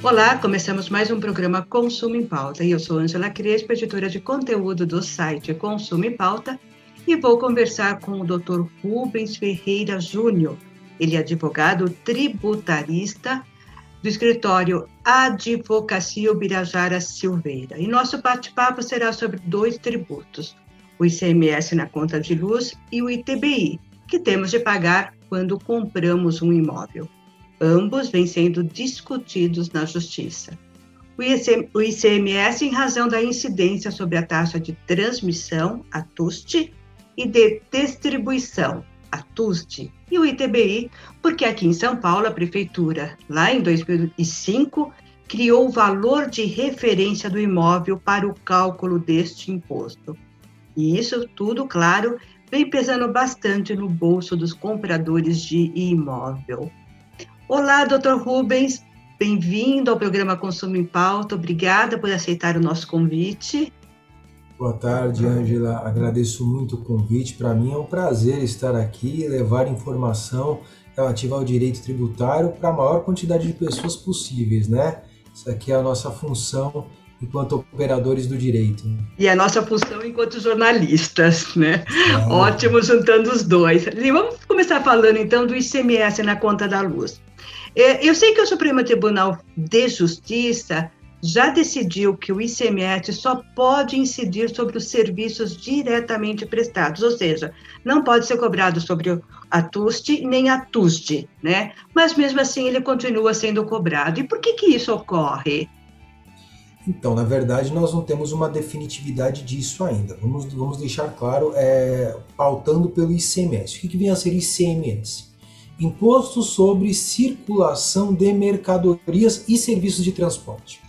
Olá, começamos mais um programa Consumo em Pauta e eu sou Angela Crespo, editora de conteúdo do site Consumo em Pauta e vou conversar com o Dr. Rubens Ferreira Júnior. Ele é advogado tributarista do escritório Advocacia Ubirajara Silveira. E nosso bate-papo será sobre dois tributos, o ICMS na conta de luz e o ITBI, que temos de pagar quando compramos um imóvel. Ambos vêm sendo discutidos na Justiça. O ICMS, em razão da incidência sobre a taxa de transmissão, a TUST, e de distribuição, a TUST, e o ITBI, porque aqui em São Paulo, a Prefeitura, lá em 2005, criou o valor de referência do imóvel para o cálculo deste imposto. E isso tudo, claro, vem pesando bastante no bolso dos compradores de imóvel. Olá, doutor Rubens, bem-vindo ao programa Consumo em Pauta. Obrigada por aceitar o nosso convite. Boa tarde, Ângela. Agradeço muito o convite. Para mim é um prazer estar aqui e levar informação relativa ao direito tributário para a maior quantidade de pessoas possíveis, né? Isso aqui é a nossa função enquanto operadores do direito. E a nossa função enquanto jornalistas, né? É. Ótimo juntando os dois. E vamos começar falando então do ICMS na conta da luz. É, eu sei que o Supremo Tribunal de Justiça já decidiu que o ICMS só pode incidir sobre os serviços diretamente prestados, ou seja, não pode ser cobrado sobre a TUST nem a TUSD, né? Mas mesmo assim ele continua sendo cobrado. E por que que isso ocorre? Então, na verdade, nós não temos uma definitividade disso ainda. Vamos, vamos deixar claro, é, pautando pelo ICMS. O que, que vem a ser ICMS? Imposto sobre Circulação de Mercadorias e Serviços de Transporte.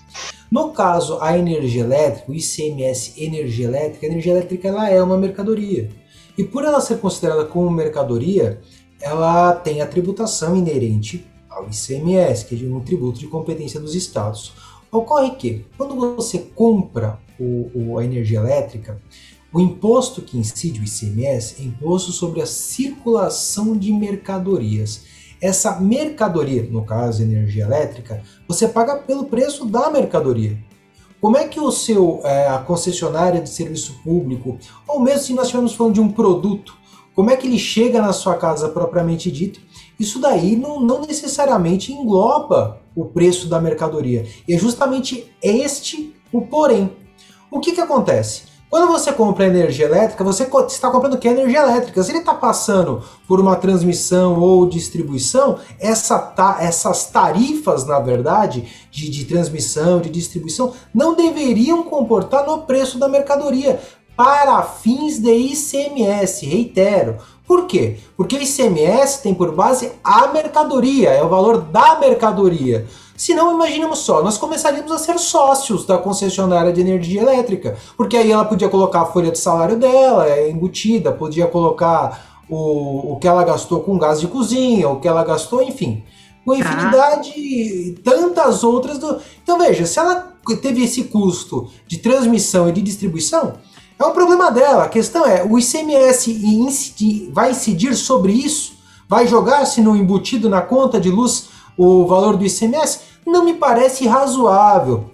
No caso, a energia elétrica, o ICMS energia elétrica, a energia elétrica ela é uma mercadoria. E por ela ser considerada como mercadoria, ela tem a tributação inerente ao ICMS, que é um tributo de competência dos estados. Ocorre que, quando você compra o, o, a energia elétrica, o imposto que incide o ICMS é imposto sobre a circulação de mercadorias. Essa mercadoria, no caso energia elétrica, você paga pelo preço da mercadoria. Como é que o seu é, a concessionária de serviço público, ou mesmo se nós estivermos falando de um produto, como é que ele chega na sua casa propriamente dito? Isso daí não, não necessariamente engloba o preço da mercadoria. E é justamente este o porém. O que, que acontece? Quando você compra energia elétrica, você está comprando que energia elétrica. Se ele está passando por uma transmissão ou distribuição, essa ta, essas tarifas, na verdade, de, de transmissão, de distribuição, não deveriam comportar no preço da mercadoria para fins de ICMS, reitero. Por quê? Porque o ICMS tem por base a mercadoria, é o valor da mercadoria. Se não, imaginemos só, nós começaríamos a ser sócios da concessionária de energia elétrica, porque aí ela podia colocar a folha de salário dela, é embutida, podia colocar o, o que ela gastou com gás de cozinha, o que ela gastou, enfim, com infinidade, ah. tantas outras. Do... Então veja, se ela teve esse custo de transmissão e de distribuição, é um problema dela. A questão é, o ICMS vai incidir sobre isso? Vai jogar-se no embutido na conta de luz o valor do ICMS? Não me parece razoável.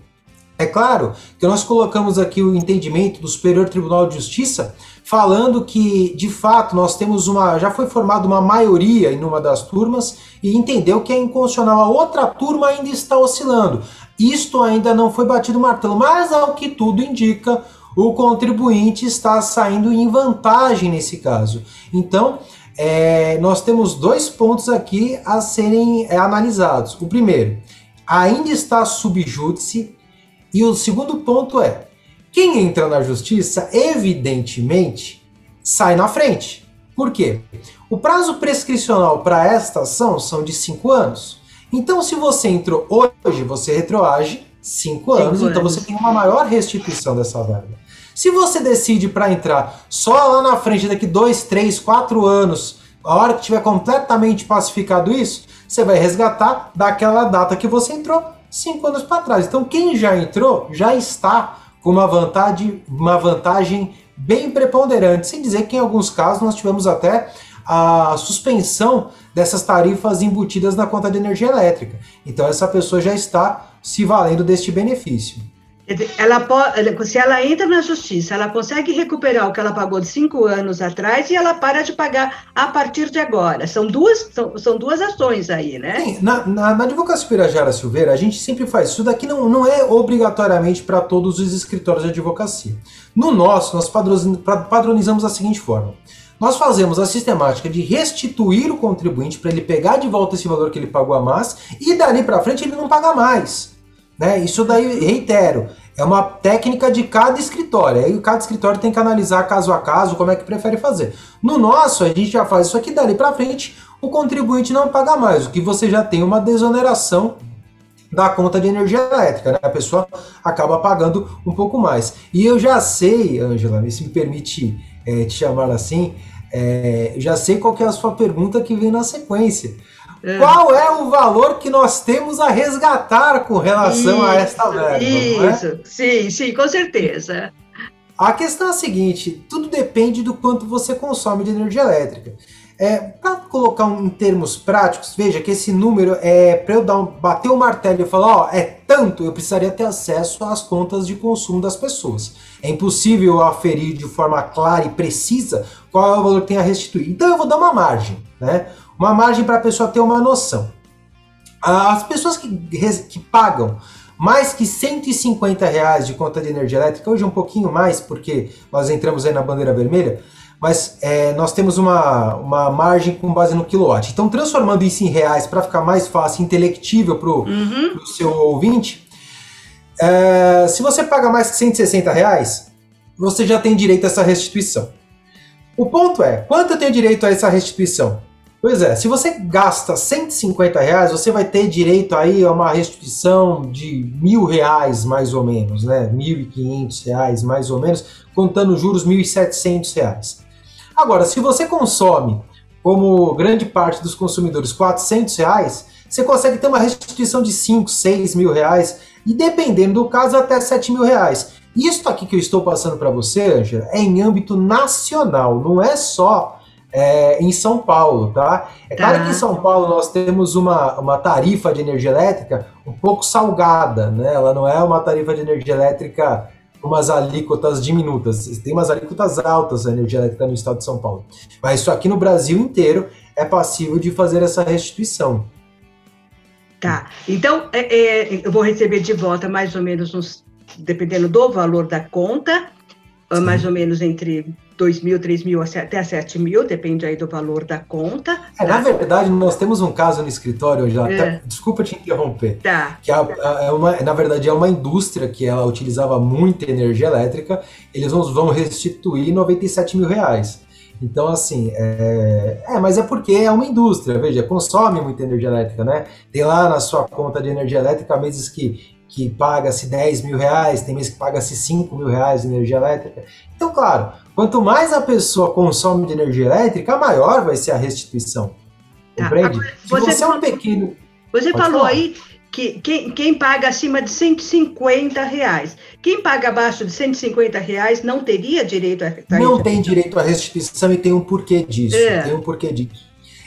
É claro que nós colocamos aqui o entendimento do Superior Tribunal de Justiça falando que, de fato, nós temos uma. já foi formada uma maioria em uma das turmas e entendeu que é inconstitucional. A outra turma ainda está oscilando. Isto ainda não foi batido martelo, mas ao que tudo indica, o contribuinte está saindo em vantagem nesse caso. Então, é, nós temos dois pontos aqui a serem é, analisados. O primeiro, ainda está subjúdice. E o segundo ponto é: quem entra na justiça, evidentemente, sai na frente. Por quê? O prazo prescricional para esta ação são de cinco anos. Então, se você entrou hoje, você retroage Cinco anos, Cinco então anos. você tem uma maior restituição dessa verba. Se você decide para entrar só lá na frente, daqui dois, três, quatro anos, a hora que tiver completamente pacificado isso, você vai resgatar daquela data que você entrou cinco anos para trás. Então, quem já entrou já está com uma vantagem, uma vantagem bem preponderante, sem dizer que em alguns casos nós tivemos até a suspensão dessas tarifas embutidas na conta de energia elétrica. Então, essa pessoa já está se valendo deste benefício. Ela pode, se ela entra na justiça, ela consegue recuperar o que ela pagou de cinco anos atrás e ela para de pagar a partir de agora. São duas, são, são duas ações aí, né? Sim, na, na, na advocacia Pirajara Silveira, a gente sempre faz isso daqui, não, não é obrigatoriamente para todos os escritórios de advocacia. No nosso, nós padronizamos da seguinte forma. Nós fazemos a sistemática de restituir o contribuinte para ele pegar de volta esse valor que ele pagou a mais e dali para frente ele não paga mais. Né? Isso daí, reitero, é uma técnica de cada escritório. Aí cada escritório tem que analisar caso a caso como é que prefere fazer. No nosso, a gente já faz isso aqui dali para frente, o contribuinte não paga mais, o que você já tem uma desoneração da conta de energia elétrica, né? A pessoa acaba pagando um pouco mais. E eu já sei, Ângela, se me permite é, te chamar assim, é, já sei qual é a sua pergunta que vem na sequência. É. Qual é o valor que nós temos a resgatar com relação isso, a esta verba? É? Isso, é? sim, sim, com certeza. A questão é a seguinte: tudo depende do quanto você consome de energia elétrica. É, para colocar um, em termos práticos, veja que esse número é para eu dar um, bater o martelo e falar, ó, é tanto, eu precisaria ter acesso às contas de consumo das pessoas. É impossível aferir de forma clara e precisa qual é o valor que tem a restituir. Então eu vou dar uma margem, né? Uma margem para a pessoa ter uma noção. As pessoas que, que pagam mais que 150 reais de conta de energia elétrica, hoje um pouquinho mais, porque nós entramos aí na bandeira vermelha, mas é, nós temos uma, uma margem com base no quilowatt. Então, transformando isso em reais para ficar mais fácil, intelectível para o uhum. seu ouvinte, é, se você paga mais que 160 reais, você já tem direito a essa restituição. O ponto é, quanto eu tenho direito a essa restituição? Pois é, se você gasta 150 reais, você vai ter direito aí a uma restituição de mil reais, mais ou menos, né? 1.500 reais, mais ou menos, contando juros 1.700 reais. Agora, se você consome, como grande parte dos consumidores, 400 reais, você consegue ter uma restituição de 5, 6 mil reais e, dependendo do caso, até 7 mil reais. Isso aqui que eu estou passando para você, Angela, é em âmbito nacional, não é só é, em São Paulo, tá? É claro que em tá. São Paulo nós temos uma, uma tarifa de energia elétrica um pouco salgada, né? Ela não é uma tarifa de energia elétrica com umas alíquotas diminutas. Tem umas alíquotas altas a energia elétrica no estado de São Paulo. Mas isso aqui no Brasil inteiro é passível de fazer essa restituição. Tá. Então, é, é, eu vou receber de volta mais ou menos uns, dependendo do valor da conta, Sim. mais ou menos entre 2 mil, 3 mil até 7 mil, depende aí do valor da conta. É, tá? Na verdade, nós temos um caso no escritório já, é. tá, desculpa te interromper, tá. que a, a, é uma, na verdade é uma indústria que ela utilizava muita energia elétrica, eles vão, vão restituir 97 mil reais. Então, assim, é... é, mas é porque é uma indústria, veja, consome muita energia elétrica, né? Tem lá na sua conta de energia elétrica meses que que paga-se 10 mil reais, tem mês que paga-se 5 mil reais de energia elétrica. Então, claro, quanto mais a pessoa consome de energia elétrica, maior vai ser a restituição. Tá, Compreende? Se você, você é um pequeno. Você falou falar. aí que quem, quem, paga acima de 150 reais. Quem paga abaixo de 150 reais não teria direito a. Não tem direito à restituição e tem um porquê disso. É. Tem um porquê disso.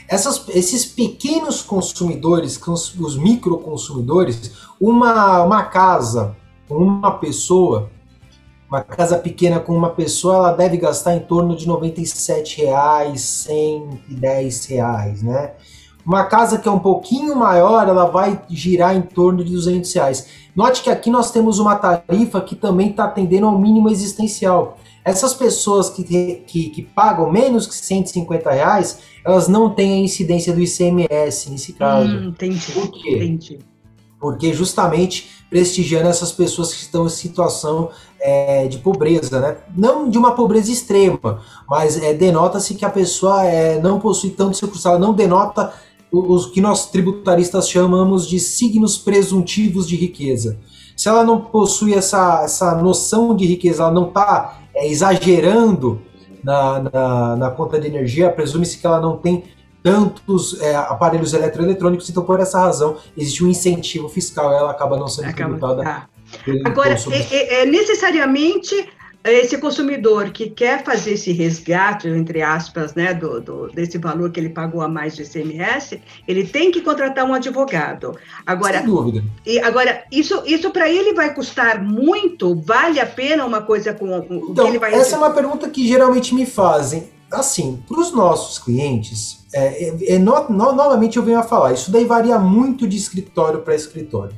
Essas, esses pequenos consumidores, os microconsumidores, uma, uma casa uma pessoa, uma casa pequena com uma pessoa, ela deve gastar em torno de 97 reais, 110 reais, né? Uma casa que é um pouquinho maior, ela vai girar em torno de 200 reais. Note que aqui nós temos uma tarifa que também está atendendo ao mínimo existencial. Essas pessoas que, que, que, pagam menos que 150 reais, elas não têm a incidência do ICMS nesse caso. Hum, entendi, Por quê? Entendi. Porque justamente prestigiando essas pessoas que estão em situação é, de pobreza, né? Não de uma pobreza extrema, mas é, denota-se que a pessoa é, não possui tanto recursos, ela não denota os que nós tributaristas chamamos de signos presuntivos de riqueza. se ela não possui essa, essa noção de riqueza, ela não está é, exagerando na, na, na, conta de energia, presume-se que ela não tem tantos é, aparelhos eletroeletrônicos, então por essa razão existe um incentivo fiscal, ela acaba não sendo acaba, tributada. Tá. Agora, é, é, necessariamente esse consumidor que quer fazer esse resgate, entre aspas, né, do, do, desse valor que ele pagou a mais de ICMS, ele tem que contratar um advogado. Agora, Sem dúvida. E agora, isso, isso para ele vai custar muito? Vale a pena uma coisa com o então, que ele vai Essa é uma pergunta que geralmente me fazem. Assim, para os nossos clientes, é, é, é no, no, novamente eu venho a falar, isso daí varia muito de escritório para escritório.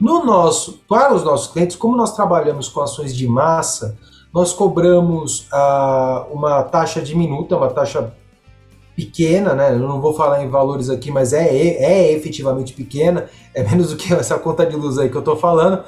No nosso, para os nossos clientes, como nós trabalhamos com ações de massa, nós cobramos ah, uma taxa diminuta, uma taxa pequena, né? Eu não vou falar em valores aqui, mas é, é, é efetivamente pequena, é menos do que essa conta de luz aí que eu estou falando.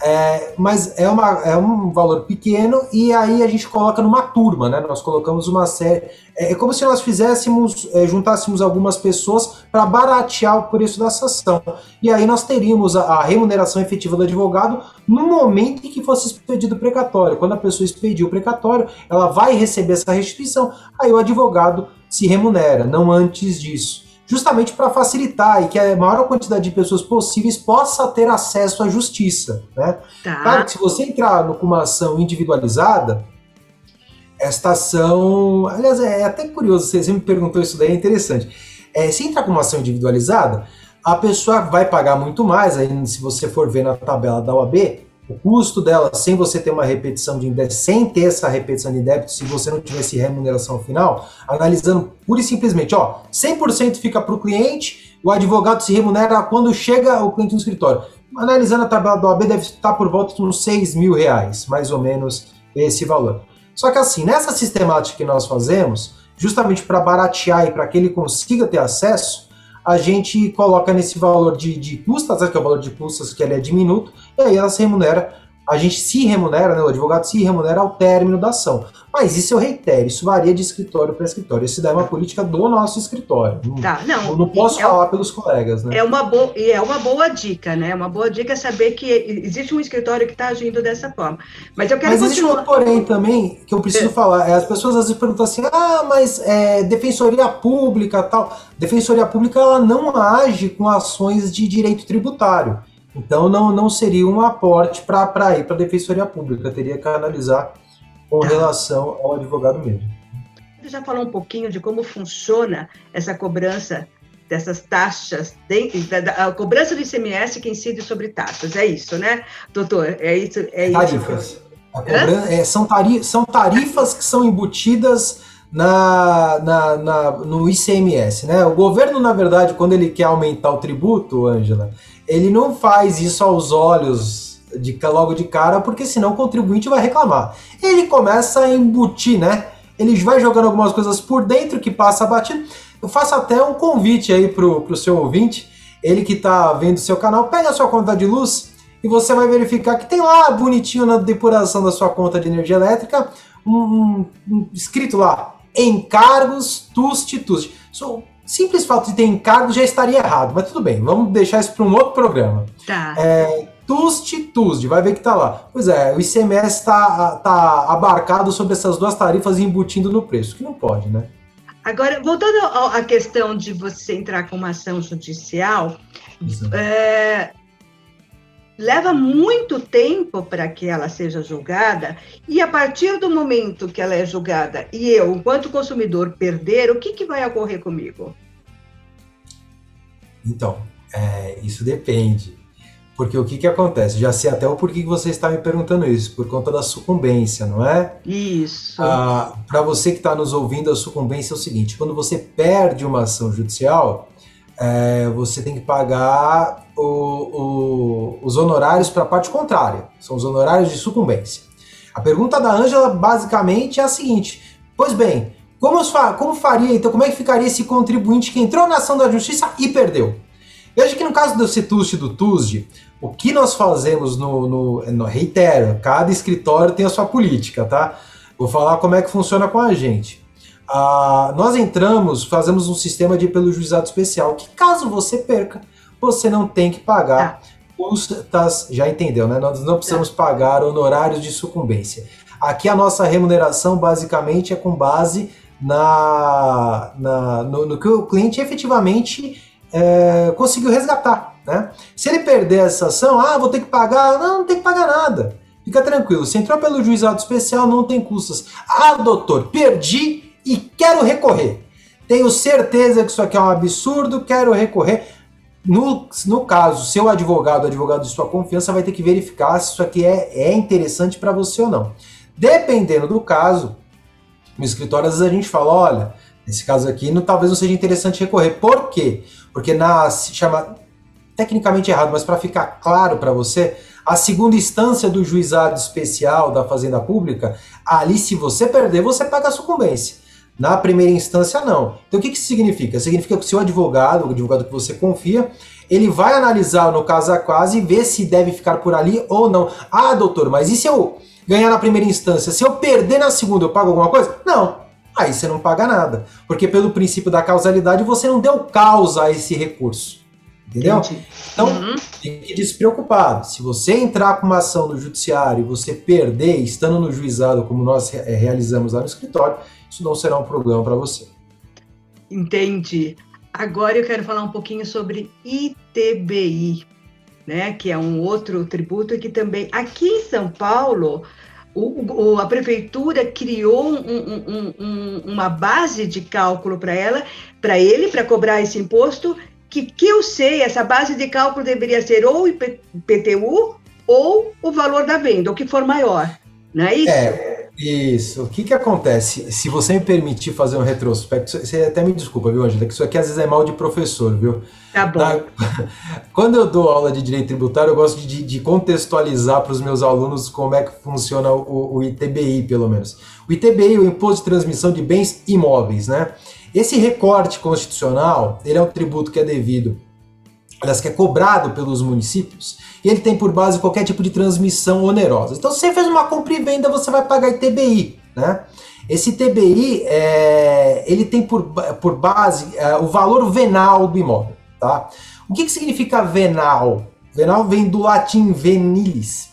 É, mas é, uma, é um valor pequeno e aí a gente coloca numa turma, né? Nós colocamos uma série. É, é como se nós fizéssemos, é, juntássemos algumas pessoas para baratear o preço dessa ação. E aí nós teríamos a, a, remuneração efetiva do advogado no momento em que fosse expedido o precatório. Quando a pessoa expediu o precatório, ela vai receber essa restituição, aí o advogado se remunera, não antes disso justamente para facilitar e que a maior quantidade de pessoas possíveis possa ter acesso à justiça. Né? Tá. Claro que se você entrar com uma ação individualizada, esta ação. Aliás, é até curioso, você me perguntou isso daí, é interessante. É, se entrar com uma ação individualizada, a pessoa vai pagar muito mais, aí, se você for ver na tabela da OAB, o custo dela, sem você ter uma repetição de débito, sem ter essa repetição de débito, se você não tivesse remuneração final, analisando pura e simplesmente, ó, 100% fica para o cliente, o advogado se remunera quando chega o cliente no escritório. Analisando a tabela do OAB, deve estar por volta de uns 6 mil reais, mais ou menos esse valor. Só que assim, nessa sistemática que nós fazemos, justamente para baratear e para que ele consiga ter acesso, a gente coloca nesse valor de, de custas, né, que é o valor de custas que ele é diminuto, e aí ela se remunera a gente se remunera, né, o advogado se remunera ao término da ação. Mas isso eu reitero, isso varia de escritório para escritório. Isso daí é uma política do nosso escritório. Tá, não. Eu não posso é falar pelos colegas, né? É uma boa e é uma boa dica, né? Uma boa dica é saber que existe um escritório que está agindo dessa forma. Mas eu quero Mas continuar... existe um porém também que eu preciso é. falar. É, as pessoas às vezes perguntam assim: "Ah, mas é, defensoria pública, tal". Defensoria pública ela não age com ações de direito tributário. Então não, não seria um aporte para ir para a Defensoria Pública, teria que analisar com tá. relação ao advogado mesmo. Você já falou um pouquinho de como funciona essa cobrança dessas taxas, a cobrança do ICMS que incide sobre taxas, é isso, né, doutor? É isso? É tarifas. Isso. É, são, tari são tarifas que são embutidas na, na, na, no ICMS, né? O governo, na verdade, quando ele quer aumentar o tributo, Ângela, ele não faz isso aos olhos de logo de cara, porque senão o contribuinte vai reclamar. Ele começa a embutir, né? Ele vai jogando algumas coisas por dentro que passa batido. Eu faço até um convite aí pro, pro seu ouvinte, ele que tá vendo seu canal, pega a sua conta de luz e você vai verificar que tem lá bonitinho na depuração da sua conta de energia elétrica um, um, um escrito lá encargos tusti tusti. So, simples fato de ter encargos já estaria errado, mas tudo bem, vamos deixar isso para um outro programa. Tá. É, Tusti, vai ver que tá lá. Pois é, o ICMS está tá abarcado sobre essas duas tarifas embutindo no preço, que não pode, né? Agora, voltando à questão de você entrar com uma ação judicial, é, leva muito tempo para que ela seja julgada, e a partir do momento que ela é julgada e eu, enquanto consumidor, perder, o que, que vai ocorrer comigo? Então, é, isso depende. Porque o que, que acontece? Já sei até o porquê que você está me perguntando isso, por conta da sucumbência, não é? Isso. Ah, Para você que está nos ouvindo, a sucumbência é o seguinte: quando você perde uma ação judicial, é, você tem que pagar o, o, os honorários para a parte contrária. São os honorários de sucumbência. A pergunta da Ângela basicamente é a seguinte: pois bem, como, como faria, então, como é que ficaria esse contribuinte que entrou na ação da justiça e perdeu? Veja que no caso do CETUST e do TUSD, o que nós fazemos no, no, no, Reitero, cada escritório tem a sua política, tá? Vou falar como é que funciona com a gente. Ah, nós entramos, fazemos um sistema de pelo juizado especial, que caso você perca, você não tem que pagar custas, já entendeu, né? Nós não precisamos pagar honorários de sucumbência. Aqui a nossa remuneração basicamente é com base na, na no, no, que o cliente efetivamente é, conseguiu resgatar. Né? Se ele perder essa ação, ah, vou ter que pagar. Não, não tem que pagar nada. Fica tranquilo. Se entrou pelo juizado especial, não tem custas. Ah, doutor, perdi e quero recorrer. Tenho certeza que isso aqui é um absurdo, quero recorrer. No, no caso, seu advogado, advogado de sua confiança, vai ter que verificar se isso aqui é, é interessante para você ou não. Dependendo do caso, no escritório, às vezes a gente fala: olha, nesse caso aqui, não, talvez não seja interessante recorrer. Por quê? Porque na chama tecnicamente errado, mas para ficar claro para você, a segunda instância do juizado especial da Fazenda Pública, ali, se você perder, você paga a sucumbência. Na primeira instância, não. Então, o que, que significa? Significa que o seu advogado, o advogado que você confia, ele vai analisar no caso a quase e ver se deve ficar por ali ou não. Ah, doutor, mas e se eu ganhar na primeira instância? Se eu perder na segunda, eu pago alguma coisa? Não. Aí você não paga nada. Porque pelo princípio da causalidade, você não deu causa a esse recurso. Entendeu? Entendi. Então, uhum. fique despreocupado. Se você entrar com uma ação no judiciário e você perder, estando no juizado, como nós realizamos lá no escritório, isso não será um problema para você. Entendi. Agora eu quero falar um pouquinho sobre ITBI, né, que é um outro tributo que também aqui em São Paulo o, o, a prefeitura criou um, um, um, uma base de cálculo para ela, para ele, para cobrar esse imposto, que, que eu sei, essa base de cálculo deveria ser ou o IPTU ou o valor da venda, o que for maior, não é isso? É, isso. O que que acontece? Se você me permitir fazer um retrospecto, você até me desculpa, viu, Angela, que isso aqui às vezes é mal de professor, viu? Tá bom. Na... Quando eu dou aula de direito tributário, eu gosto de, de contextualizar para os meus alunos como é que funciona o, o, ITBI, pelo menos. O ITBI, o Imposto de Transmissão de Bens Imóveis, né? Esse recorte constitucional, ele é um tributo que é devido aliás, que é cobrado pelos municípios, e ele tem por base qualquer tipo de transmissão onerosa. Então, se você fez uma compra e venda, você vai pagar ITBI, né? Esse ITBI, é, ele tem por, por base é, o valor venal do imóvel, tá? O que, que significa venal? Venal vem do latim venilis,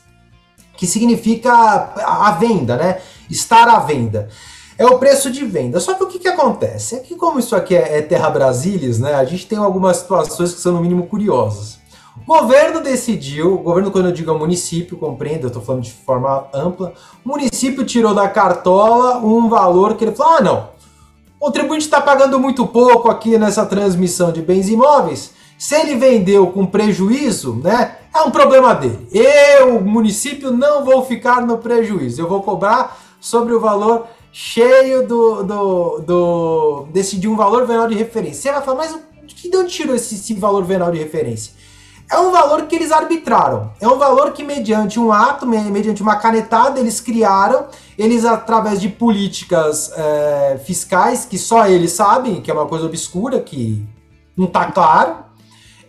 que significa a venda, né? Estar à venda é o preço de venda. Só que o que, que acontece? É que como isso aqui é, é Terra Brasilis, né, a gente tem algumas situações que são no mínimo curiosas. O governo decidiu, o governo quando eu digo é município, compreendo, eu estou falando de forma ampla, o município tirou da cartola um valor que ele falou, ah não, o contribuinte está pagando muito pouco aqui nessa transmissão de bens imóveis, se ele vendeu com prejuízo, né, é um problema dele. Eu, município, não vou ficar no prejuízo, eu vou cobrar sobre o valor cheio do, do, do um valor venal de referência. Você vai falar, mas de onde tirou esse, esse valor venal de referência? É um valor que eles arbitraram. É um valor que, mediante um ato, mediante uma canetada, eles criaram. Eles, através de políticas é, fiscais, que só eles sabem, que é uma coisa obscura, que não está claro,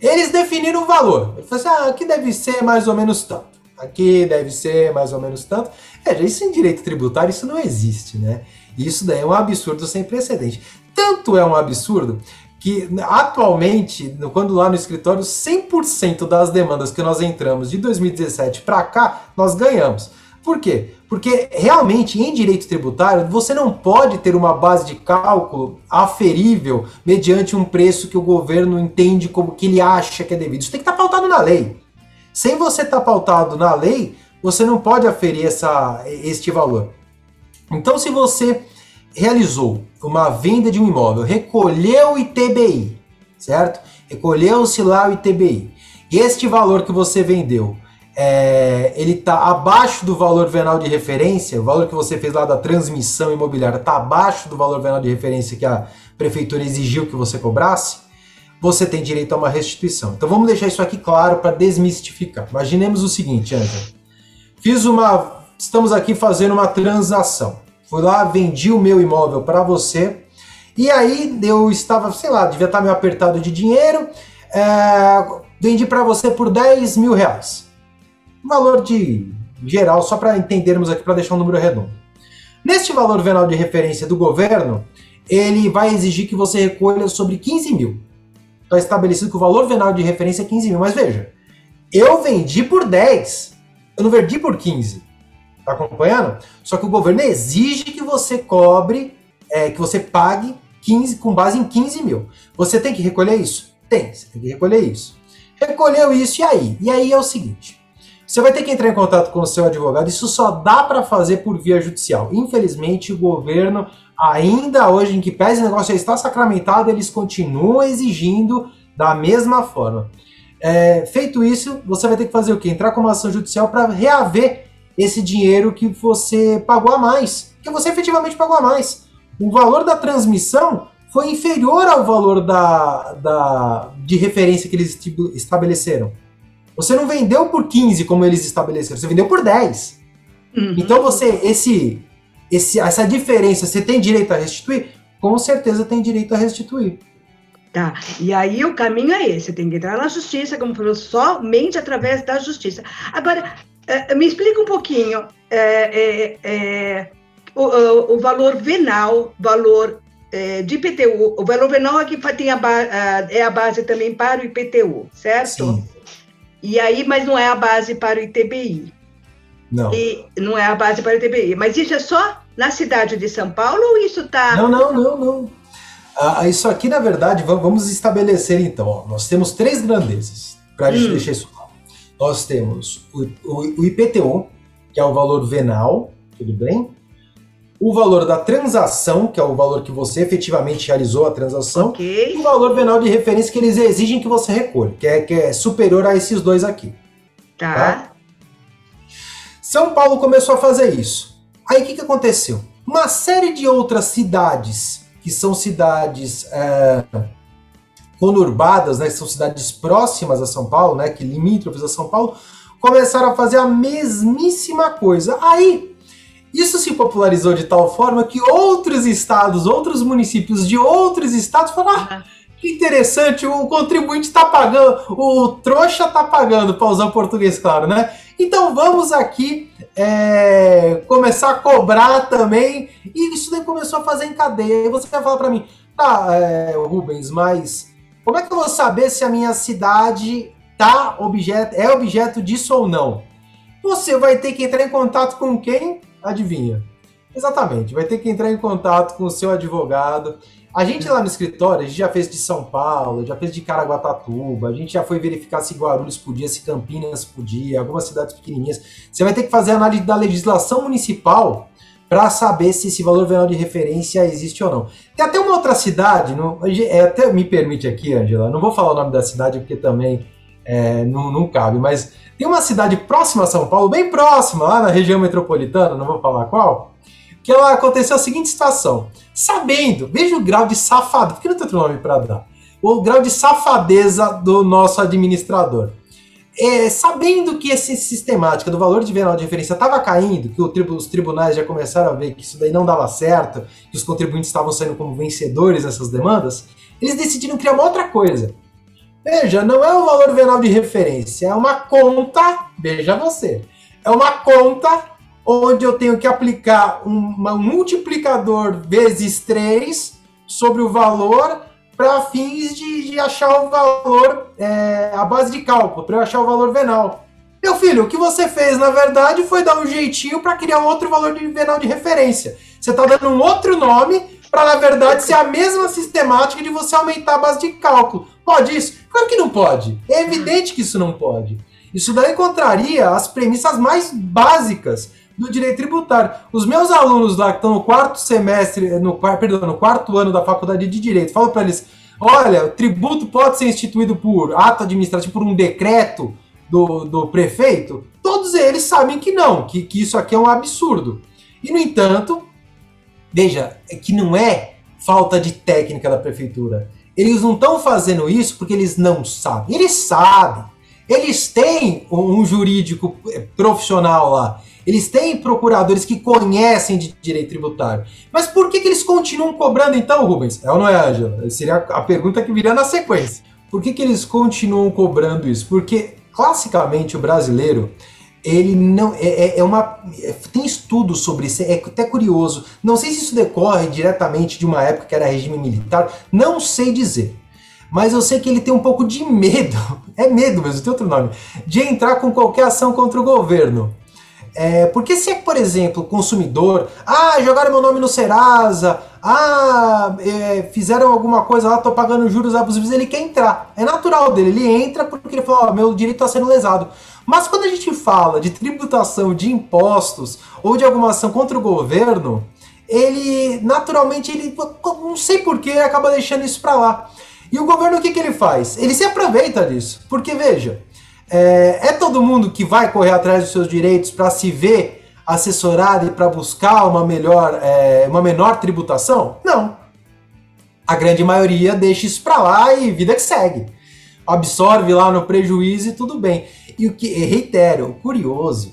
eles definiram o valor. Ele falou assim: ah, aqui deve ser mais ou menos tanto. Aqui deve ser mais ou menos tanto. É, isso em direito tributário, isso não existe, né? Isso daí é um absurdo sem precedente. Tanto é um absurdo que atualmente, quando lá no escritório, 100% das demandas que nós entramos de 2017 para cá, nós ganhamos. Por quê? Porque realmente em direito tributário você não pode ter uma base de cálculo aferível mediante um preço que o governo entende como que ele acha que é devido. Isso tem que estar pautado na lei. Sem você estar pautado na lei, você não pode aferir essa, este valor. Então, se você realizou uma venda de um imóvel, recolheu o ITBI, certo? Recolheu-se lá o ITBI. E este valor que você vendeu, é, ele está abaixo do valor venal de referência, o valor que você fez lá da transmissão imobiliária está abaixo do valor venal de referência que a prefeitura exigiu que você cobrasse, você tem direito a uma restituição. Então vamos deixar isso aqui claro para desmistificar. Imaginemos o seguinte, Ângela. Fiz uma. Estamos aqui fazendo uma transação. Fui lá, vendi o meu imóvel para você. E aí eu estava, sei lá, devia estar meio apertado de dinheiro. É, vendi para você por 10 mil reais. Valor de geral, só para entendermos aqui, para deixar um número redondo. Neste valor venal de referência do governo, ele vai exigir que você recolha sobre 15 mil. Está estabelecido que o valor venal de referência é 15 mil. Mas veja, Eu vendi por 10. Eu não vendi por 15. Tá acompanhando? Só que o governo exige que você cobre, é, que você pague 15, com base em 15 mil. Você tem que recolher isso? Tem, você tem que recolher isso. Recolheu isso, e aí? E aí é o seguinte: você vai ter que entrar em contato com o seu advogado. Isso só dá para fazer por via judicial. Infelizmente, o governo, ainda hoje, em que pese o negócio já está sacramentado, eles continuam exigindo da mesma forma. É, feito isso, você vai ter que fazer o quê? Entrar com uma ação judicial para reaver esse dinheiro que você pagou a mais. Que você efetivamente pagou a mais. O valor da transmissão foi inferior ao valor da, da, de referência que eles estabeleceram. Você não vendeu por 15 como eles estabeleceram, você vendeu por 10. Uhum. Então você, esse, esse, essa diferença, você tem direito a restituir? Com certeza tem direito a restituir. Tá. E aí o caminho é esse, tem que entrar na justiça, como falou, somente através da justiça. Agora, é, me explica um pouquinho é, é, é o, o, valor venal, valor é, de IPTU. O valor venal aqui tem a, a, é a base também para o IPTU, certo? Sim. E aí, mas não é a base para o ITBI. Não. E não é a base para o ITBI. Mas isso é só na cidade de São Paulo ou isso está. Não, não, não, não. Ah, isso aqui, na verdade, vamos estabelecer então. Ó, nós temos três grandezas, para a gente hum. deixar isso. Nós temos o, o, o IPTU, que é o valor venal, tudo bem? o valor da transação, que é o valor que você efetivamente realizou a transação, okay. e o valor venal de referência que eles exigem que você recolha, que é, que é superior a esses dois aqui. Tá. tá? São Paulo começou a fazer isso. Aí o que, que aconteceu? Uma série de outras cidades, que são cidades é, conurbadas, né, que são cidades próximas a São Paulo, né, que limítrofes a São Paulo, começaram a fazer a mesmíssima coisa. Aí isso se popularizou de tal forma que outros estados, outros municípios de outros estados falaram: ah, que interessante, o contribuinte está pagando, o trouxa está pagando, para usar o português claro, né? Então vamos aqui é, começar a cobrar também. E isso daí começou a fazer em cadeia. E você vai falar para mim, tá, é, Rubens, mas como é que eu vou saber se a minha cidade tá objeto, é objeto disso ou não? Você vai ter que entrar em contato com quem? Adivinha? Exatamente, vai ter que entrar em contato com o seu advogado. A gente lá no escritório, a gente já fez de São Paulo, já fez de Caraguatatuba, a gente já foi verificar se Guarulhos podia, se Campinas podia, algumas cidades pequenininhas. Você vai ter que fazer análise da legislação municipal para saber se esse valor venal de referência existe ou não. Tem até uma outra cidade, não, é, até me permite aqui, Angela, não vou falar o nome da cidade porque também é, não, não cabe, mas tem uma cidade próxima a São Paulo, bem próxima, lá na região metropolitana, não vou falar qual, que ela aconteceu a seguinte situação. Sabendo, veja o grau de safado, porque não tem outro nome para dar, o grau de safadeza do nosso administrador. É, sabendo que essa sistemática do valor de venal de referência estava caindo, que os tribunais já começaram a ver que isso daí não dava certo, que os contribuintes estavam saindo como vencedores nessas demandas, eles decidiram criar uma outra coisa, Veja, não é um valor venal de referência, é uma conta, veja você, é uma conta onde eu tenho que aplicar um multiplicador vezes 3 sobre o valor para fins de, de, achar o valor, é, a base de cálculo, para eu achar o valor venal. Meu filho, o que você fez, na verdade, foi dar um jeitinho para criar outro valor de venal de referência. Você está dando um outro nome para, na verdade, ser a mesma sistemática de você aumentar a base de cálculo. Pode isso? Claro que não pode. É evidente que isso não pode. Isso daí contraria as premissas mais básicas do direito tributário. Os meus alunos lá que estão no quarto semestre, no, perdão, no quarto ano da faculdade de direito, falo para eles: olha, o tributo pode ser instituído por ato administrativo, por um decreto do, do prefeito. Todos eles sabem que não, que, que isso aqui é um absurdo. E, no entanto, veja, é que não é falta de técnica da prefeitura. Eles não estão fazendo isso porque eles não sabem. Eles sabem. Eles têm um jurídico eh, profissional lá. Eles têm procuradores que conhecem de direito tributário. Mas por que, que eles continuam cobrando então, Rubens? É ou não é, Angela? Seria a pergunta que viria na sequência. Por que, que eles continuam cobrando isso? Porque, classicamente, o brasileiro ele não é, é, é uma é, tem estudos sobre isso é até curioso não sei se isso decorre diretamente de uma época que era regime militar não sei dizer mas eu sei que ele tem um pouco de medo, é medo mesmo, tem outro nome, de entrar com qualquer ação contra o governo. É, porque se é, por exemplo, consumidor, ah, jogaram meu nome no Serasa, ah, é, fizeram alguma coisa lá, tô pagando juros abusivos, ele quer entrar. É natural dele, ele entra porque ele fala, meu direito está sendo lesado. Mas quando a gente fala de tributação de impostos ou de alguma ação contra o governo, ele naturalmente, ele não sei porquê, acaba deixando isso para lá. E o governo o que, que ele faz? Ele se aproveita disso. Porque veja, é, é todo mundo que vai correr atrás dos seus direitos para se ver assessorado e para buscar uma melhor, é, uma menor tributação? Não. A grande maioria deixa isso para lá e vida que segue. Absorve lá no prejuízo e tudo bem. E o que, reitero, o curioso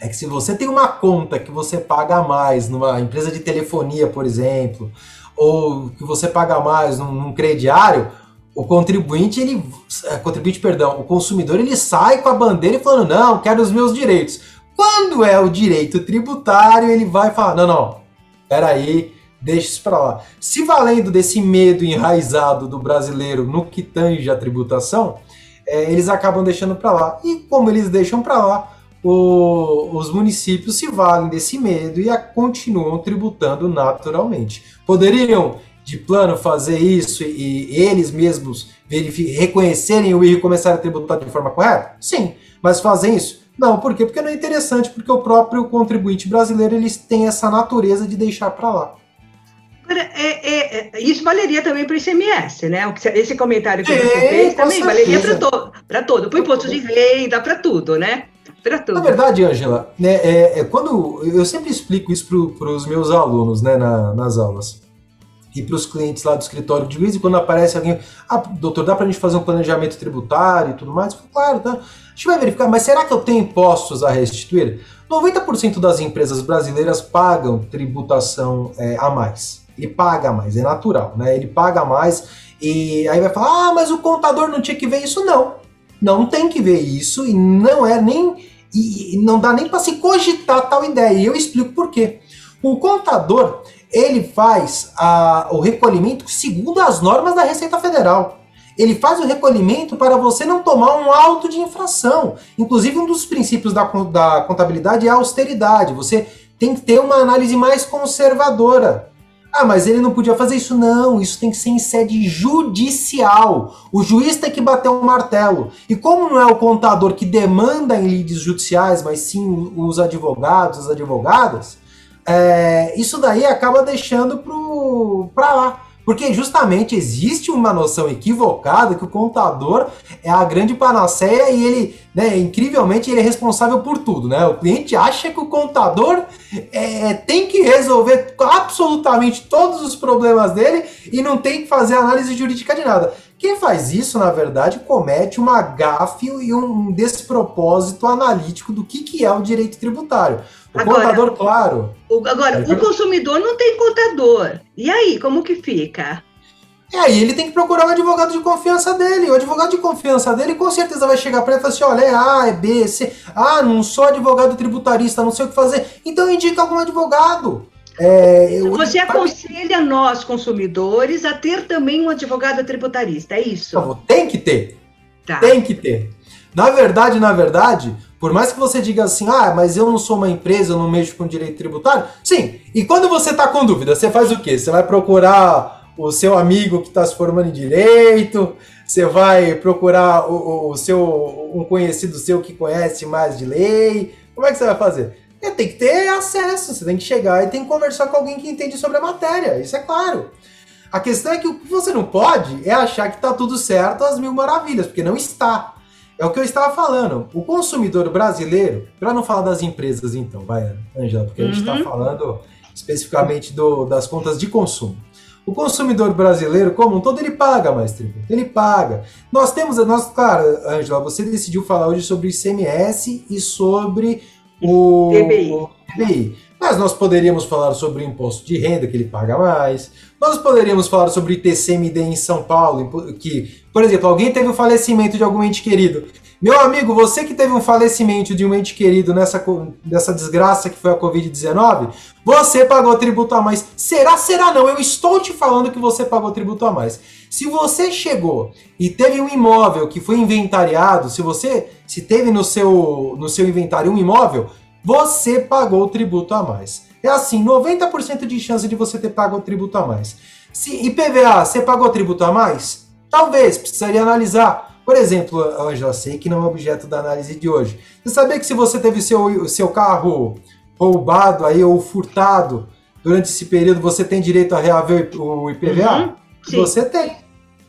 é que se você tem uma conta que você paga mais numa empresa de telefonia, por exemplo, ou que você paga mais num, num crediário, o contribuinte, ele. É, contribuinte, perdão, o consumidor ele sai com a bandeira e falando, não, quero os meus direitos. Quando é o direito tributário, ele vai falar, não, não, peraí, deixa isso para lá. Se valendo desse medo enraizado do brasileiro no que tange a tributação, é, eles acabam deixando para lá. E como eles deixam para lá, o, os municípios se valem desse medo e a, continuam tributando naturalmente. Poderiam, de plano, fazer isso e, e eles mesmos reconhecerem o erro e começarem a tributar de forma correta? Sim, mas fazem isso? Não, por quê? Porque não é interessante, porque o próprio contribuinte brasileiro eles têm essa natureza de deixar para lá. É, é, é, isso valeria também para o ICMS, né? Esse comentário que você fez também valeria para todo, para todo, para o imposto de renda, para tudo, né? Para tudo. Na verdade, Angela, né, é, é, quando eu sempre explico isso para os meus alunos, né, na, nas aulas e para os clientes lá do escritório de vez em quando aparece alguém, ah, doutor, dá para a gente fazer um planejamento tributário e tudo mais? Claro, tá. A gente vai verificar, mas será que eu tenho impostos a restituir? 90% das empresas brasileiras pagam tributação é, a mais. Ele paga mais, é natural, né? Ele paga mais e aí vai falar, ah, mas o contador não tinha que ver isso. Não, não tem que ver isso e não é nem e não dá nem para se cogitar tal ideia. E eu explico por quê. O contador ele faz a, o recolhimento segundo as normas da Receita Federal. Ele faz o recolhimento para você não tomar um auto de infração. Inclusive, um dos princípios da, da contabilidade é a austeridade. Você tem que ter uma análise mais conservadora. Ah, mas ele não podia fazer isso. Não, isso tem que ser em sede judicial. O juiz tem que bater o um martelo. E como não é o contador que demanda em lides judiciais, mas sim os advogados, as advogadas, é, isso daí acaba deixando para lá. Porque justamente existe uma noção equivocada que o contador é a grande panaceia e ele, né, incrivelmente, ele é responsável por tudo, né? O cliente acha que o contador é, tem que resolver absolutamente todos os problemas dele e não tem que fazer análise jurídica de nada. Quem faz isso, na verdade, comete uma gafe e um despropósito analítico do que, que é o direito tributário. O agora, contador, claro. O, agora, o consumidor não tem contador. E aí, como que fica? É, aí ele tem que procurar um advogado de confiança dele. O advogado de confiança dele com certeza vai chegar para ele e falar assim: olha, é A, é B, é C. Ah, não sou advogado tributarista, não sei o que fazer. Então indica algum advogado. É, eu... Você aconselha nós, consumidores, a ter também um advogado tributarista, é isso? Tem que ter. Tá. Tem que ter. Na verdade, na verdade, por mais que você diga assim, ah, mas eu não sou uma empresa, eu não mexo com direito tributário. Sim, e quando você está com dúvida, você faz o quê? Você vai procurar o seu amigo que está se formando em direito, você vai procurar o, o, seu um conhecido seu que conhece mais de lei. Como é que você vai fazer? É, tem que ter acesso, você tem que chegar e tem que conversar com alguém que entende sobre a matéria, isso é claro. A questão é que o que você não pode é achar que está tudo certo às mil maravilhas, porque não está. É o que eu estava falando. O consumidor brasileiro, para não falar das empresas, então, vai, Angela, porque a gente está uhum. falando especificamente do, das contas de consumo. O consumidor brasileiro, como um todo, ele paga mais tributo. Ele paga. Nós temos, nós, claro, Angela, você decidiu falar hoje sobre ICMS e sobre o TBI. o TBI. Mas nós poderíamos falar sobre o imposto de renda, que ele paga mais. Nós poderíamos falar sobre ITCMD em São Paulo, que, por exemplo, alguém teve o falecimento de algum ente querido. Meu amigo, você que teve um falecimento de um ente querido nessa, nessa desgraça que foi a Covid-19, você pagou tributo a mais. Será? Será não? Eu estou te falando que você pagou tributo a mais. Se você chegou e teve um imóvel que foi inventariado, se você se teve no seu, no seu inventário um imóvel, você pagou tributo a mais. É assim, 90% de chance de você ter pago o tributo a mais. Se IPVA, você pagou tributo a mais? Talvez, precisaria analisar. Por exemplo, Angela, sei que não é objeto da análise de hoje. Você sabia que se você teve seu, seu carro roubado aí ou furtado durante esse período, você tem direito a reaver o IPVA? Uhum, você tem,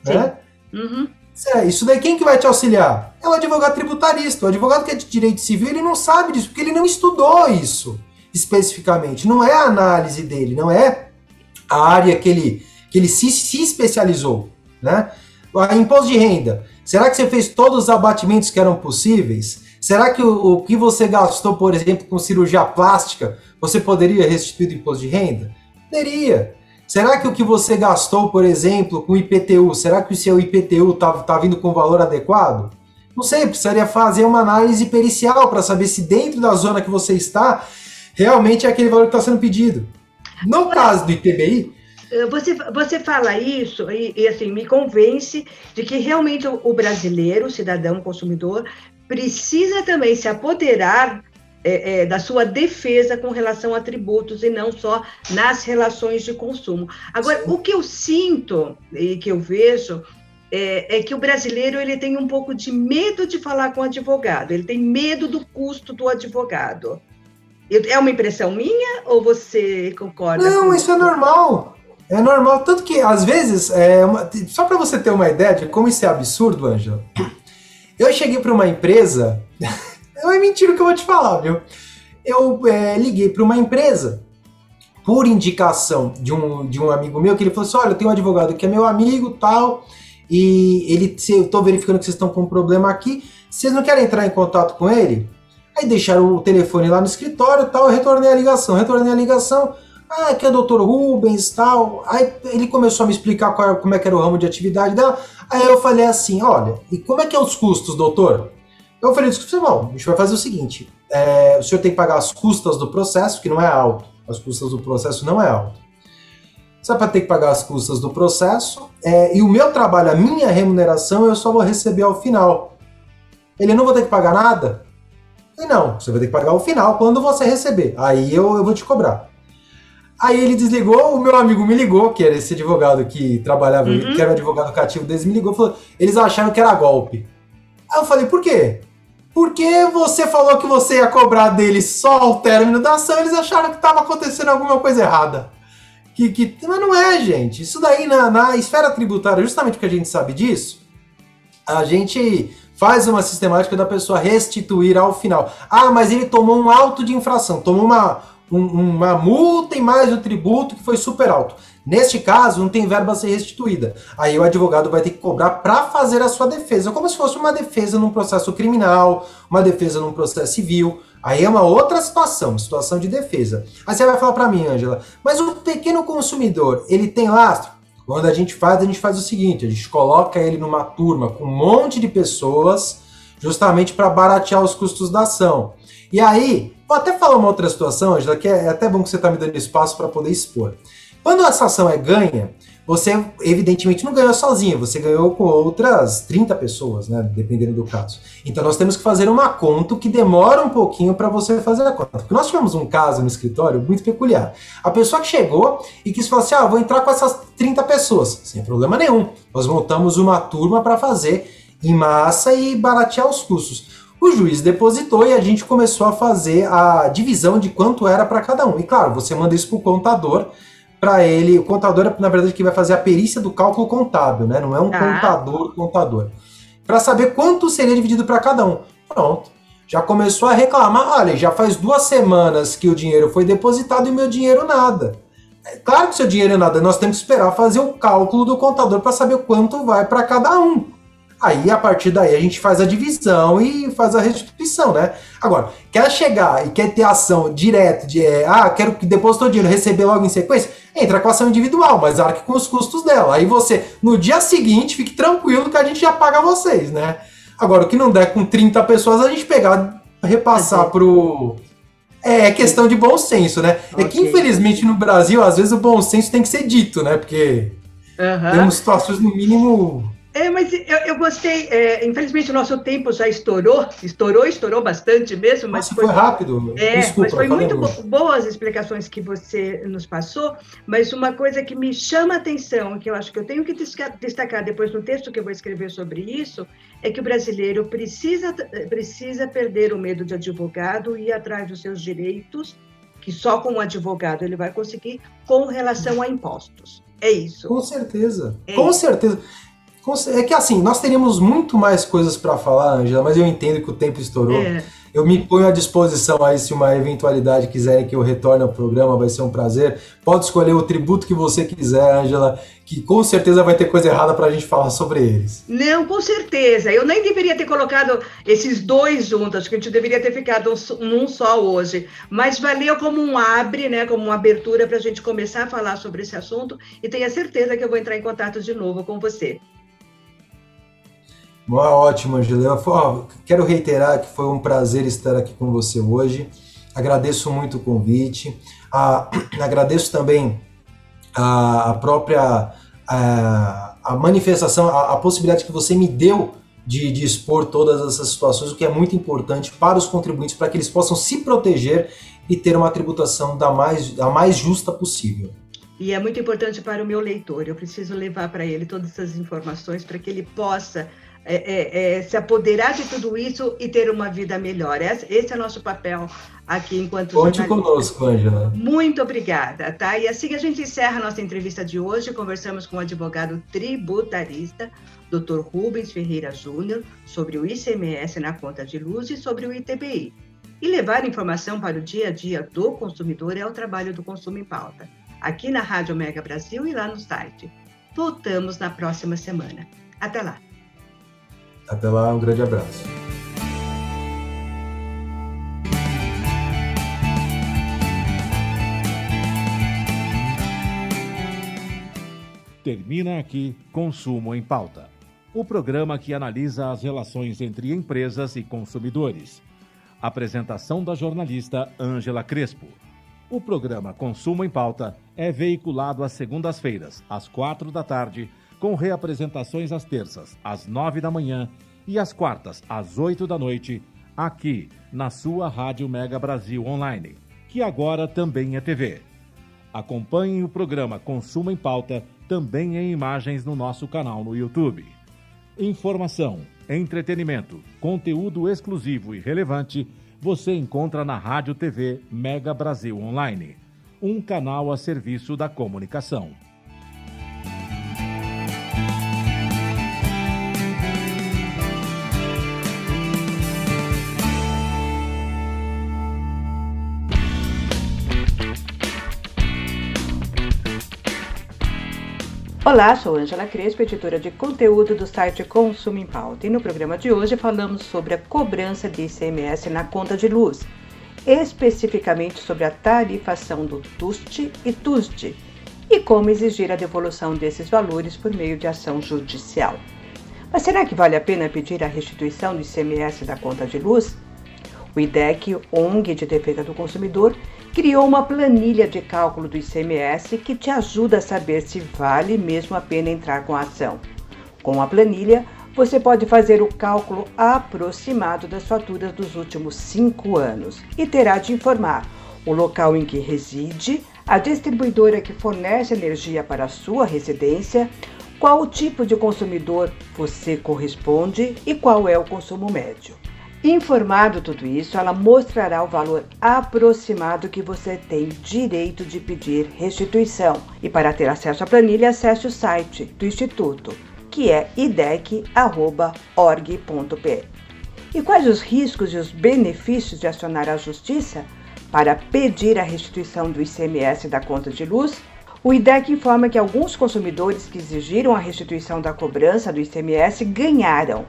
né? Uhum. É, isso daí quem que vai te auxiliar? É o advogado tributarista. O advogado que é de direito civil, ele não sabe disso, porque ele não estudou isso especificamente. Não é a análise dele, não é a área que ele, que ele se, se especializou, né? A imposto de renda. Será que você fez todos os abatimentos que eram possíveis? Será que o, o que você gastou, por exemplo, com cirurgia plástica, você poderia restituir do imposto de renda? Poderia. Será que o que você gastou, por exemplo, com IPTU, será que o seu IPTU está tá vindo com valor adequado? Não sei, precisaria fazer uma análise pericial para saber se dentro da zona que você está, realmente é aquele valor que está sendo pedido. No caso do ITBI, eh, você, você fala isso e, e, assim me convence de que realmente o, o brasileiro, o cidadão o consumidor, precisa também se apoderar é, é, da sua defesa com relação a tributos e não só nas relações de consumo. Agora, o que eu sinto e que eu vejo é, é, que o brasileiro ele tem um pouco de medo de falar com o advogado, ele tem medo do custo do advogado. É uma impressão minha ou você concorda? Não, isso é normal. É normal, tanto que às vezes, é uma, só para você ter uma ideia de como isso é absurdo, Ângela, eu cheguei para uma empresa, é mentira o que eu vou te falar, viu? Eu é, liguei para uma empresa por indicação de um, de um amigo meu, que ele falou assim: olha, eu tenho um advogado que é meu amigo tal, e ele, se eu tô verificando que vocês estão com um problema aqui, vocês não querem entrar em contato com ele? Aí deixaram o telefone lá no escritório tal, eu retornei a ligação, retornei a ligação. Ah, aqui é o Dr. Rubens tal. Aí ele começou a me explicar qual, como é que era o ramo de atividade dela. Aí eu falei assim: olha, e como é que é os custos, doutor? Eu falei, bom, a gente vai fazer o seguinte: é, o senhor tem que pagar as custas do processo, que não é alto. As custas do processo não é alto. Você vai ter que pagar as custas do processo. É, e o meu trabalho, a minha remuneração, eu só vou receber ao final. Ele não vou ter que pagar nada? E não, você vai ter que pagar ao final quando você receber. Aí eu, eu vou te cobrar. Aí ele desligou, o meu amigo me ligou, que era esse advogado que trabalhava, uhum. que era advogado cativo deles, me ligou e falou: eles acharam que era golpe. Aí eu falei, por quê? Porque você falou que você ia cobrar deles só ao término da ação, eles acharam que estava acontecendo alguma coisa errada. Que, que, mas não é, gente. Isso daí na, na esfera tributária, justamente porque a gente sabe disso, a gente faz uma sistemática da pessoa restituir ao final. Ah, mas ele tomou um auto de infração, tomou uma, um, uma multa e mais o tributo que foi super alto. Neste caso, não tem verba a ser restituída. Aí o advogado vai ter que cobrar para fazer a sua defesa, como se fosse uma defesa num processo criminal, uma defesa num processo civil. Aí é uma outra situação, situação de defesa. Aí você vai falar para mim, Angela, mas o pequeno consumidor, ele tem lastro? Quando a gente faz, a gente faz o seguinte, a gente coloca ele numa turma com um monte de pessoas, justamente para baratear os custos da ação. E aí, vou até falar uma outra situação, Angela, que é até bom que você está me dando espaço para poder expor. Quando essa ação é ganha, você evidentemente não ganhou sozinho, você ganhou com outras 30 pessoas, né, dependendo do caso. Então nós temos que fazer uma conta que demora um pouquinho para você fazer a conta. Porque nós tivemos um caso no escritório muito peculiar. A pessoa que chegou e quis falar assim: "Ah, vou entrar com essas 30 pessoas", sem problema nenhum. Nós montamos uma turma para fazer em massa e baratear os custos. O juiz depositou e a gente começou a fazer a divisão de quanto era para cada um. E claro, você manda isso para o contador, para ele. O contador é, na verdade, que vai fazer a perícia do cálculo contábil, né? Não é um ah. contador contador. Para saber quanto seria dividido para cada um. Pronto. Já começou a reclamar. Olha, já faz duas semanas que o dinheiro foi depositado e meu dinheiro nada. É claro que seu dinheiro é nada, nós temos que esperar fazer o cálculo do contador para saber quanto vai para cada um. Aí, a partir daí, a gente faz a divisão e faz a restituição, né? Agora, quer chegar e quer ter ação direta de, é, ah, quero que depositou dinheiro, receber logo em sequência, entra com ação individual, mas arque com os custos dela. Aí você, no dia seguinte, fique tranquilo que a gente já paga vocês, né? Agora, o que não der com 30 pessoas, a gente pegar, repassar pro. É questão de bom senso, né? Okay. É que, infelizmente, no Brasil, às vezes o bom senso tem que ser dito, né? Porque uhum. temos situações, no mínimo, é, mas eu, eu gostei. É, infelizmente o nosso tempo já estourou, estourou, estourou bastante mesmo. Mas Nossa, foi, foi, rápido. É, Desculpa, mas foi muito bo boas as explicações que você nos passou. Mas uma coisa que me chama a atenção, que eu acho que eu tenho que destacar depois no texto que eu vou escrever sobre isso, é que o brasileiro precisa, precisa perder o medo de advogado e ir atrás dos seus direitos, que só com um advogado ele vai conseguir, com relação a impostos. É isso. Com certeza. É com certeza. É que assim, nós teríamos muito mais coisas para falar, Angela, mas eu entendo que o tempo estourou. É. Eu me ponho à disposição aí se uma eventualidade quiserem que eu retorne ao programa, vai ser um prazer. Pode escolher o tributo que você quiser, Angela, que com certeza vai ter coisa errada para a gente falar sobre eles. Não, com certeza. Eu nem deveria ter colocado esses dois juntos, que a gente deveria ter ficado num só hoje. Mas valeu como um abre, né, como uma abertura para a gente começar a falar sobre esse assunto. E tenha certeza que eu vou entrar em contato de novo com você. Ótimo, Angela. Quero reiterar que foi um prazer estar aqui com você hoje. Agradeço muito o convite. Ah, agradeço também a, própria a, a manifestação, a, a, possibilidade que você me deu de, de, expor todas essas situações, o que é muito importante para os contribuintes, para que eles possam se proteger e ter uma tributação da mais, a mais justa possível. E é muito importante para o meu leitor. Eu preciso levar para ele todas essas informações para que ele possa é, é, é, se apoderar de tudo isso e ter uma vida melhor. Esse é o nosso papel aqui enquanto Conte conosco, Angela. Muito obrigada, tá? E assim a gente encerra a nossa entrevista de hoje. Conversamos com o advogado tributarista, Dr. Rubens Ferreira Júnior, sobre o ICMS na conta de luz e sobre o ITBI. E levar informação para o dia a dia do consumidor é o trabalho do Consumo em Pauta, aqui na Rádio Mega Brasil e lá no site. Voltamos na próxima semana. Até lá! Até lá, um grande abraço. Termina aqui Consumo em Pauta, o programa que analisa as relações entre empresas e consumidores. Apresentação da jornalista Ângela Crespo. O programa Consumo em Pauta é veiculado às segundas-feiras, às quatro da tarde com reapresentações às terças, às nove da manhã e às quartas, às oito da noite, aqui na sua Rádio Mega Brasil Online, que agora também é TV. Acompanhe o programa Consumo em Pauta também em imagens no nosso canal no YouTube. Informação, entretenimento, conteúdo exclusivo e relevante você encontra na Rádio TV Mega Brasil Online, um canal a serviço da comunicação. Olá, sou Angela Crespo, editora de conteúdo do site Consumo em Pauta. E no programa de hoje falamos sobre a cobrança de ICMS na conta de luz, especificamente sobre a tarifação do TUST e TUSD e como exigir a devolução desses valores por meio de ação judicial. Mas será que vale a pena pedir a restituição do ICMS da conta de luz? O IDEC, ONG de Defesa do Consumidor, criou uma planilha de cálculo do ICMS que te ajuda a saber se vale mesmo a pena entrar com a ação. Com a planilha, você pode fazer o cálculo aproximado das faturas dos últimos cinco anos e terá de informar o local em que reside, a distribuidora que fornece energia para a sua residência, qual o tipo de consumidor você corresponde e qual é o consumo médio. Informado tudo isso, ela mostrará o valor aproximado que você tem direito de pedir restituição. E para ter acesso à planilha, acesse o site do Instituto, que é idec.org.br. E quais os riscos e os benefícios de acionar a Justiça para pedir a restituição do ICMS da conta de luz? O IDEC informa que alguns consumidores que exigiram a restituição da cobrança do ICMS ganharam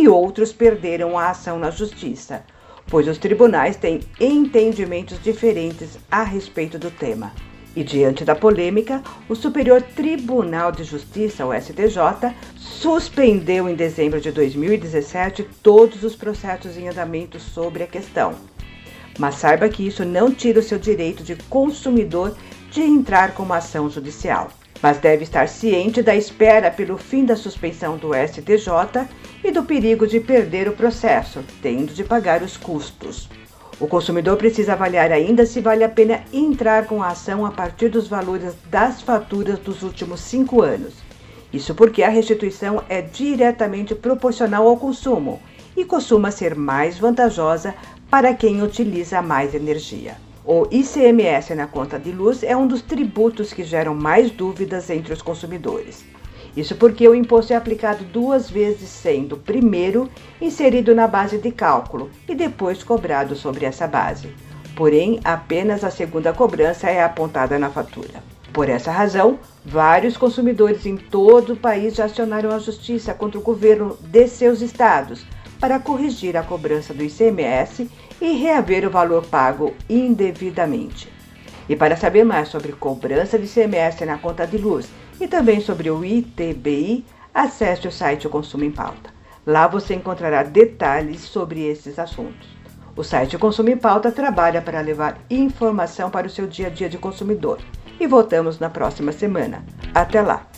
e outros perderam a ação na justiça, pois os tribunais têm entendimentos diferentes a respeito do tema. E diante da polêmica, o Superior Tribunal de Justiça, o STJ, suspendeu em dezembro de 2017 todos os processos em andamento sobre a questão. Mas saiba que isso não tira o seu direito de consumidor de entrar com uma ação judicial. Mas deve estar ciente da espera pelo fim da suspensão do STJ e do perigo de perder o processo, tendo de pagar os custos. O consumidor precisa avaliar ainda se vale a pena entrar com a ação a partir dos valores das faturas dos últimos cinco anos. Isso porque a restituição é diretamente proporcional ao consumo e costuma ser mais vantajosa para quem utiliza mais energia. O ICMS na conta de luz é um dos tributos que geram mais dúvidas entre os consumidores. Isso porque o imposto é aplicado duas vezes, sendo primeiro inserido na base de cálculo e depois cobrado sobre essa base. Porém, apenas a segunda cobrança é apontada na fatura. Por essa razão, vários consumidores em todo o país já acionaram a justiça contra o governo de seus estados para corrigir a cobrança do ICMS e reaver o valor pago indevidamente. E para saber mais sobre cobrança de ICMS na conta de luz e também sobre o ITBI, acesse o site O Consumo em Pauta. Lá você encontrará detalhes sobre esses assuntos. O site Consumo em Pauta trabalha para levar informação para o seu dia a dia de consumidor. E voltamos na próxima semana. Até lá!